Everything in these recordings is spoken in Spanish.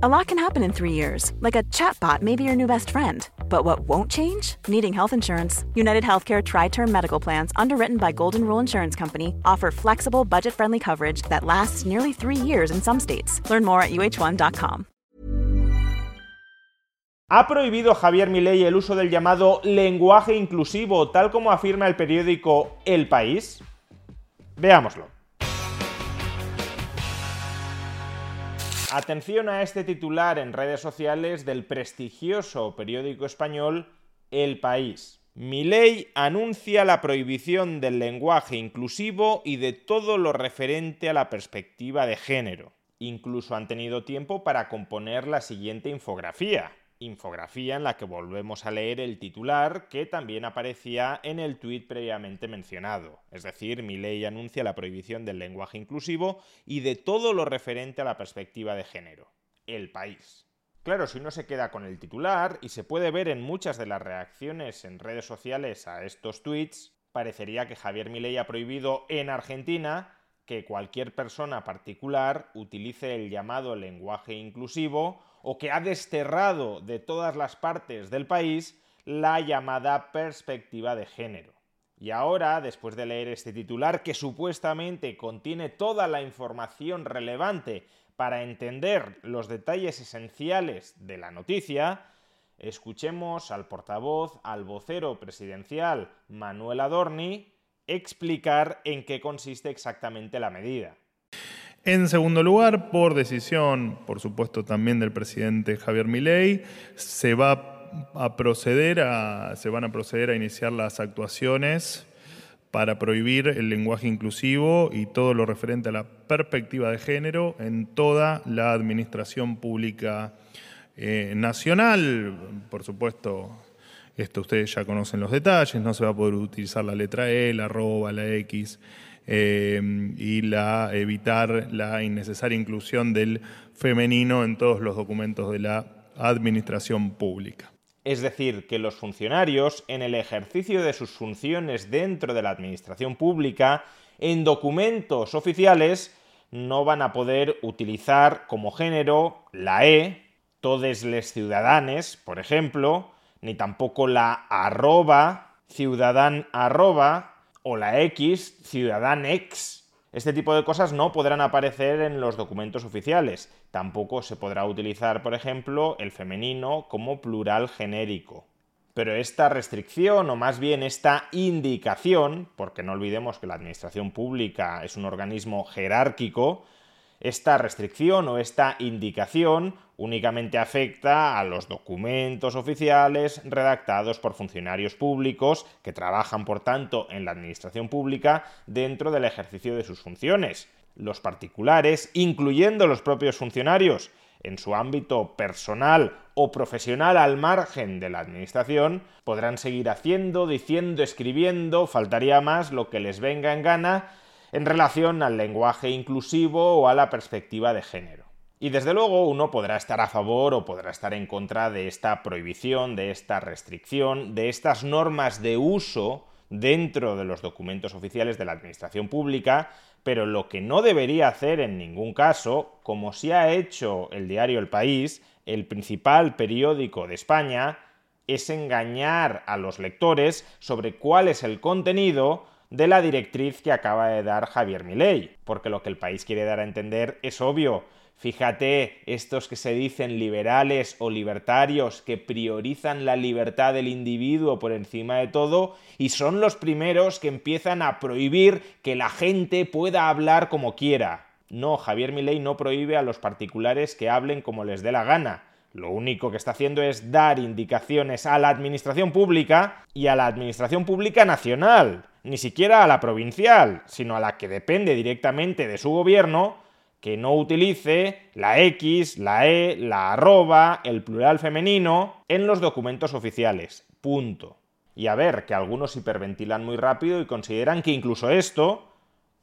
A lot can happen in three years, like a chatbot may be your new best friend. But what won't change? Needing health insurance. United Healthcare Tri Term Medical Plans, underwritten by Golden Rule Insurance Company, offer flexible, budget friendly coverage that lasts nearly three years in some states. Learn more at uh1.com. ¿Ha prohibido Javier Milei el uso del llamado lenguaje inclusivo, tal como afirma el periódico El País? Veámoslo. Atención a este titular en redes sociales del prestigioso periódico español El País. Milei anuncia la prohibición del lenguaje inclusivo y de todo lo referente a la perspectiva de género. Incluso han tenido tiempo para componer la siguiente infografía infografía en la que volvemos a leer el titular que también aparecía en el tuit previamente mencionado. Es decir, mi ley anuncia la prohibición del lenguaje inclusivo y de todo lo referente a la perspectiva de género. El país. Claro, si uno se queda con el titular, y se puede ver en muchas de las reacciones en redes sociales a estos tweets, parecería que Javier Milei ha prohibido en Argentina que cualquier persona particular utilice el llamado lenguaje inclusivo o que ha desterrado de todas las partes del país la llamada perspectiva de género. Y ahora, después de leer este titular que supuestamente contiene toda la información relevante para entender los detalles esenciales de la noticia, escuchemos al portavoz, al vocero presidencial Manuel Adorni, explicar en qué consiste exactamente la medida. En segundo lugar, por decisión, por supuesto, también del presidente Javier Milei, se va a proceder a, se van a proceder a iniciar las actuaciones para prohibir el lenguaje inclusivo y todo lo referente a la perspectiva de género en toda la administración pública eh, nacional. Por supuesto, esto ustedes ya conocen los detalles, no se va a poder utilizar la letra E, la arroba, la X eh, y la, evitar la innecesaria inclusión del femenino en todos los documentos de la administración pública. Es decir, que los funcionarios, en el ejercicio de sus funciones dentro de la administración pública, en documentos oficiales, no van a poder utilizar como género la E, todes les ciudadanes, por ejemplo, ni tampoco la arroba, ciudadan arroba, o la X, X. Este tipo de cosas no podrán aparecer en los documentos oficiales. Tampoco se podrá utilizar, por ejemplo, el femenino como plural genérico. Pero esta restricción, o más bien esta indicación, porque no olvidemos que la administración pública es un organismo jerárquico, esta restricción o esta indicación únicamente afecta a los documentos oficiales redactados por funcionarios públicos que trabajan, por tanto, en la administración pública dentro del ejercicio de sus funciones. Los particulares, incluyendo los propios funcionarios, en su ámbito personal o profesional al margen de la administración, podrán seguir haciendo, diciendo, escribiendo, faltaría más lo que les venga en gana en relación al lenguaje inclusivo o a la perspectiva de género. Y desde luego uno podrá estar a favor o podrá estar en contra de esta prohibición, de esta restricción, de estas normas de uso dentro de los documentos oficiales de la Administración Pública, pero lo que no debería hacer en ningún caso, como sí ha hecho el diario El País, el principal periódico de España, es engañar a los lectores sobre cuál es el contenido de la directriz que acaba de dar Javier Milei, porque lo que el país quiere dar a entender es obvio. Fíjate, estos que se dicen liberales o libertarios que priorizan la libertad del individuo por encima de todo y son los primeros que empiezan a prohibir que la gente pueda hablar como quiera. No, Javier Milei no prohíbe a los particulares que hablen como les dé la gana. Lo único que está haciendo es dar indicaciones a la administración pública y a la administración pública nacional ni siquiera a la provincial, sino a la que depende directamente de su gobierno, que no utilice la X, la E, la arroba, el plural femenino en los documentos oficiales. Punto. Y a ver, que algunos hiperventilan muy rápido y consideran que incluso esto,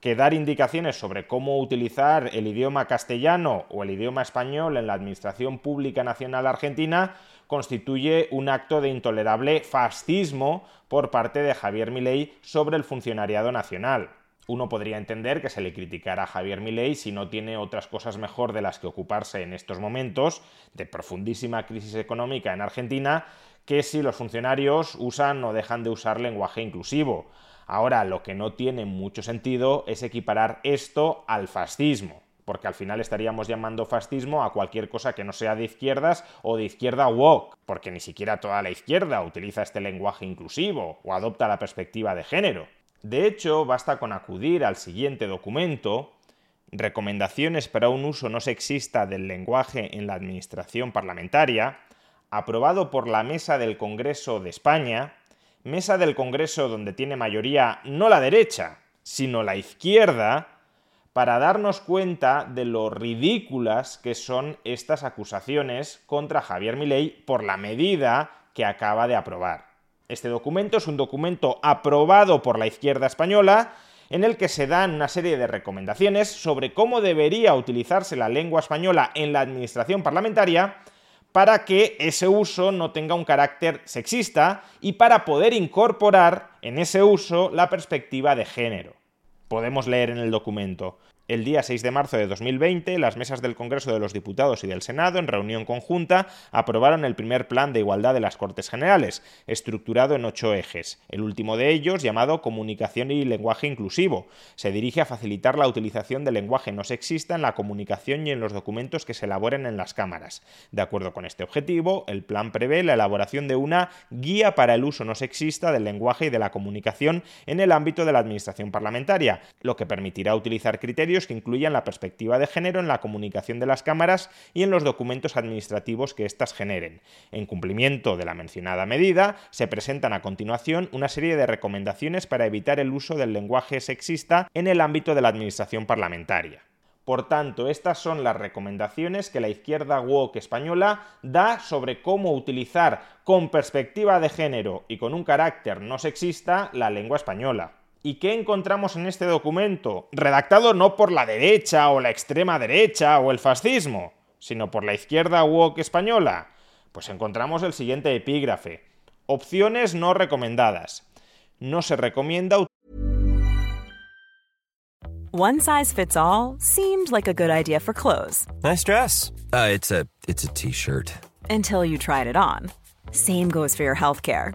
que dar indicaciones sobre cómo utilizar el idioma castellano o el idioma español en la Administración Pública Nacional Argentina, constituye un acto de intolerable fascismo por parte de Javier Milei sobre el funcionariado nacional. Uno podría entender que se le criticara a Javier Milei si no tiene otras cosas mejor de las que ocuparse en estos momentos de profundísima crisis económica en Argentina que si los funcionarios usan o dejan de usar lenguaje inclusivo. Ahora, lo que no tiene mucho sentido es equiparar esto al fascismo, porque al final estaríamos llamando fascismo a cualquier cosa que no sea de izquierdas o de izquierda woke, porque ni siquiera toda la izquierda utiliza este lenguaje inclusivo o adopta la perspectiva de género. De hecho, basta con acudir al siguiente documento, Recomendaciones para un uso no sexista del lenguaje en la Administración Parlamentaria, aprobado por la Mesa del Congreso de España, Mesa del Congreso donde tiene mayoría no la derecha, sino la izquierda, para darnos cuenta de lo ridículas que son estas acusaciones contra Javier Milei por la medida que acaba de aprobar. Este documento es un documento aprobado por la izquierda española en el que se dan una serie de recomendaciones sobre cómo debería utilizarse la lengua española en la administración parlamentaria para que ese uso no tenga un carácter sexista y para poder incorporar en ese uso la perspectiva de género. Podemos leer en el documento. El día 6 de marzo de 2020, las mesas del Congreso de los Diputados y del Senado, en reunión conjunta, aprobaron el primer plan de igualdad de las Cortes Generales, estructurado en ocho ejes. El último de ellos, llamado Comunicación y Lenguaje Inclusivo, se dirige a facilitar la utilización del lenguaje no sexista en la comunicación y en los documentos que se elaboren en las cámaras. De acuerdo con este objetivo, el plan prevé la elaboración de una guía para el uso no sexista del lenguaje y de la comunicación en el ámbito de la administración parlamentaria, lo que permitirá utilizar criterios que incluyan la perspectiva de género en la comunicación de las cámaras y en los documentos administrativos que éstas generen. En cumplimiento de la mencionada medida, se presentan a continuación una serie de recomendaciones para evitar el uso del lenguaje sexista en el ámbito de la administración parlamentaria. Por tanto, estas son las recomendaciones que la izquierda woke española da sobre cómo utilizar con perspectiva de género y con un carácter no sexista la lengua española. ¿Y qué encontramos en este documento? Redactado no por la derecha o la extrema derecha o el fascismo, sino por la izquierda woke española. Pues encontramos el siguiente epígrafe. Opciones no recomendadas. No se recomienda One size fits all seemed like a good idea for clothes. Nice dress. Uh, it's a it's a t-shirt. Until you tried it on. Same goes for your healthcare.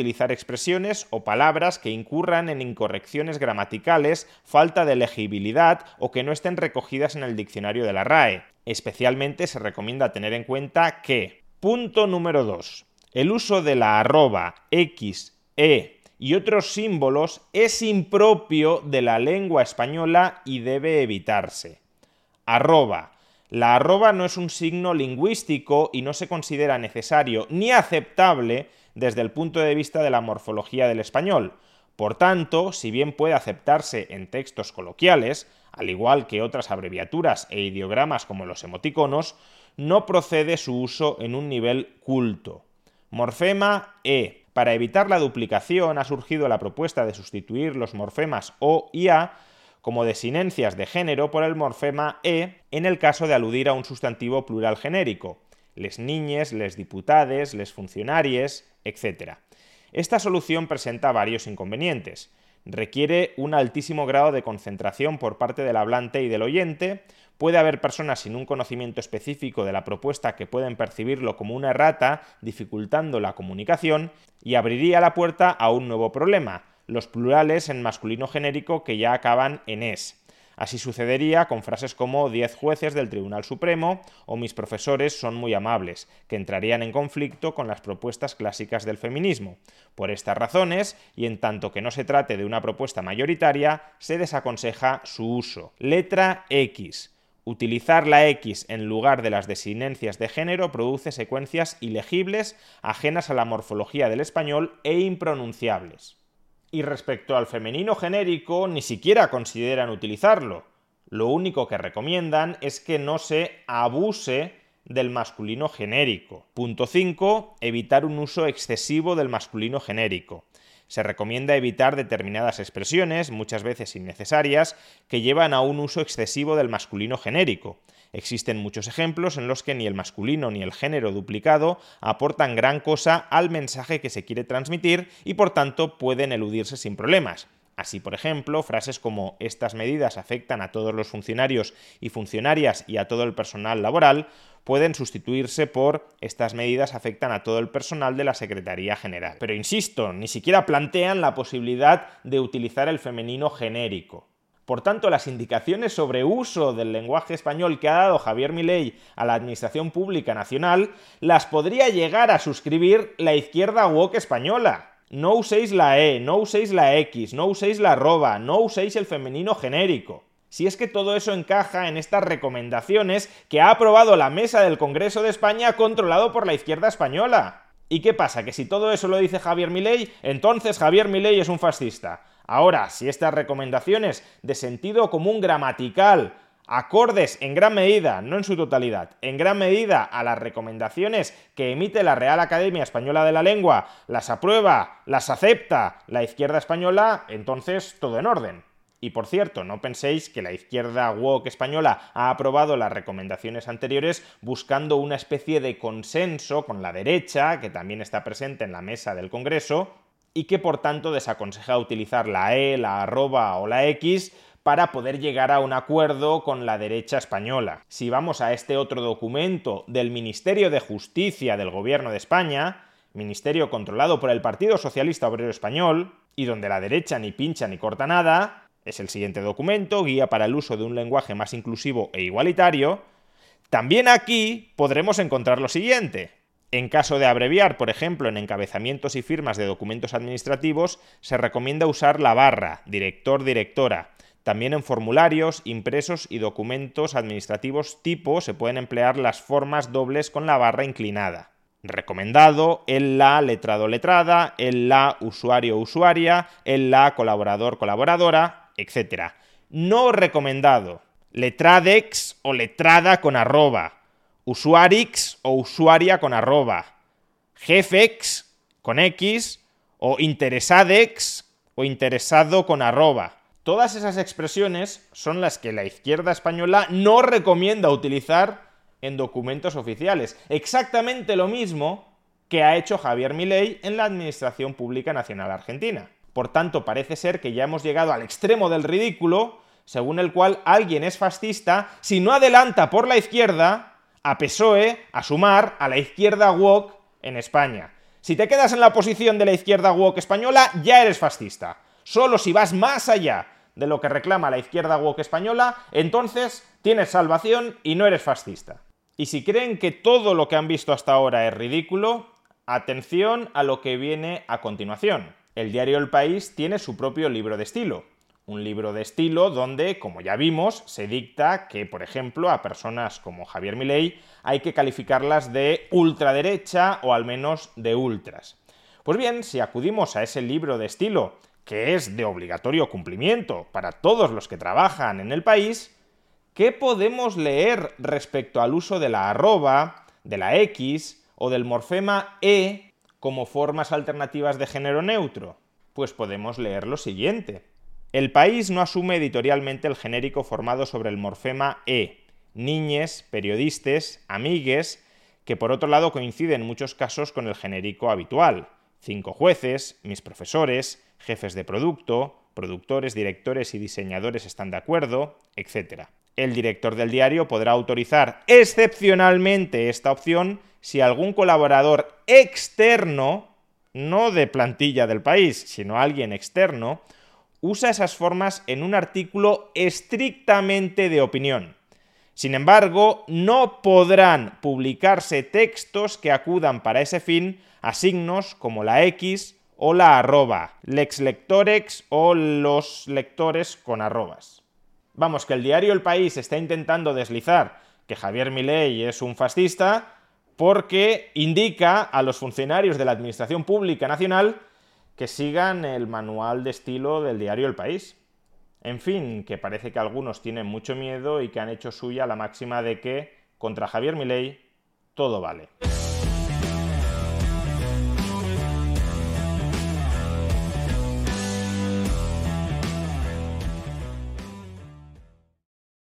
Utilizar expresiones o palabras que incurran en incorrecciones gramaticales, falta de legibilidad o que no estén recogidas en el diccionario de la RAE. Especialmente se recomienda tener en cuenta que, punto número 2, el uso de la arroba, x, e y otros símbolos es impropio de la lengua española y debe evitarse. Arroba. La arroba no es un signo lingüístico y no se considera necesario ni aceptable desde el punto de vista de la morfología del español. Por tanto, si bien puede aceptarse en textos coloquiales, al igual que otras abreviaturas e ideogramas como los emoticonos, no procede su uso en un nivel culto. Morfema E. Para evitar la duplicación ha surgido la propuesta de sustituir los morfemas O y A como desinencias de género por el morfema E en el caso de aludir a un sustantivo plural genérico. les niñes, les diputades, les funcionaries, etc. Esta solución presenta varios inconvenientes. Requiere un altísimo grado de concentración por parte del hablante y del oyente, puede haber personas sin un conocimiento específico de la propuesta que pueden percibirlo como una errata, dificultando la comunicación, y abriría la puerta a un nuevo problema, los plurales en masculino genérico que ya acaban en es. Así sucedería con frases como 10 jueces del Tribunal Supremo o mis profesores son muy amables, que entrarían en conflicto con las propuestas clásicas del feminismo. Por estas razones, y en tanto que no se trate de una propuesta mayoritaria, se desaconseja su uso. Letra X. Utilizar la X en lugar de las desinencias de género produce secuencias ilegibles, ajenas a la morfología del español e impronunciables. Y respecto al femenino genérico, ni siquiera consideran utilizarlo. Lo único que recomiendan es que no se abuse del masculino genérico. Punto 5. Evitar un uso excesivo del masculino genérico. Se recomienda evitar determinadas expresiones, muchas veces innecesarias, que llevan a un uso excesivo del masculino genérico. Existen muchos ejemplos en los que ni el masculino ni el género duplicado aportan gran cosa al mensaje que se quiere transmitir y por tanto pueden eludirse sin problemas. Así, por ejemplo, frases como estas medidas afectan a todos los funcionarios y funcionarias y a todo el personal laboral pueden sustituirse por estas medidas afectan a todo el personal de la Secretaría General. Pero insisto, ni siquiera plantean la posibilidad de utilizar el femenino genérico. Por tanto, las indicaciones sobre uso del lenguaje español que ha dado Javier Milei a la Administración Pública Nacional las podría llegar a suscribir la izquierda woke española. No uséis la E, no uséis la X, no uséis la arroba, no uséis el femenino genérico. Si es que todo eso encaja en estas recomendaciones que ha aprobado la mesa del Congreso de España controlado por la izquierda española. ¿Y qué pasa? ¿Que si todo eso lo dice Javier Milei, entonces Javier Milei es un fascista? Ahora, si estas recomendaciones de sentido común gramatical, acordes en gran medida, no en su totalidad, en gran medida a las recomendaciones que emite la Real Academia Española de la Lengua, las aprueba, las acepta la izquierda española, entonces todo en orden. Y por cierto, no penséis que la izquierda woke española ha aprobado las recomendaciones anteriores buscando una especie de consenso con la derecha, que también está presente en la mesa del Congreso, y que por tanto desaconseja utilizar la E, la arroba o la X para poder llegar a un acuerdo con la derecha española. Si vamos a este otro documento del Ministerio de Justicia del Gobierno de España, ministerio controlado por el Partido Socialista Obrero Español, y donde la derecha ni pincha ni corta nada, es el siguiente documento, guía para el uso de un lenguaje más inclusivo e igualitario, también aquí podremos encontrar lo siguiente. En caso de abreviar, por ejemplo, en encabezamientos y firmas de documentos administrativos, se recomienda usar la barra, director-directora. También en formularios, impresos y documentos administrativos tipo se pueden emplear las formas dobles con la barra inclinada. Recomendado, el la letrado-letrada, el la usuario-usuaria, el la colaborador-colaboradora, etc. No recomendado, letradex o letrada con arroba usuarix o usuaria con arroba, jefex con x o interesadex o interesado con arroba. Todas esas expresiones son las que la izquierda española no recomienda utilizar en documentos oficiales. Exactamente lo mismo que ha hecho Javier Milei en la Administración Pública Nacional Argentina. Por tanto, parece ser que ya hemos llegado al extremo del ridículo, según el cual alguien es fascista si no adelanta por la izquierda a PSOE a sumar a la izquierda woke en España. Si te quedas en la posición de la izquierda woke española, ya eres fascista. Solo si vas más allá de lo que reclama la izquierda woke española, entonces tienes salvación y no eres fascista. Y si creen que todo lo que han visto hasta ahora es ridículo, atención a lo que viene a continuación. El diario El País tiene su propio libro de estilo un libro de estilo donde, como ya vimos, se dicta que, por ejemplo, a personas como Javier Milei hay que calificarlas de ultraderecha o al menos de ultras. Pues bien, si acudimos a ese libro de estilo, que es de obligatorio cumplimiento para todos los que trabajan en el país, ¿qué podemos leer respecto al uso de la arroba, de la X o del morfema E como formas alternativas de género neutro? Pues podemos leer lo siguiente. El país no asume editorialmente el genérico formado sobre el morfema E. Niñes, periodistas, amigues, que por otro lado coincide en muchos casos con el genérico habitual. Cinco jueces, mis profesores, jefes de producto, productores, directores y diseñadores están de acuerdo, etc. El director del diario podrá autorizar excepcionalmente esta opción si algún colaborador externo, no de plantilla del país, sino alguien externo, usa esas formas en un artículo estrictamente de opinión. Sin embargo, no podrán publicarse textos que acudan para ese fin a signos como la X o la arroba, lex lectorex o los lectores con arrobas. Vamos, que el diario El País está intentando deslizar que Javier Milei es un fascista porque indica a los funcionarios de la Administración Pública Nacional que sigan el manual de estilo del diario El País. En fin, que parece que algunos tienen mucho miedo y que han hecho suya la máxima de que contra Javier Milei todo vale.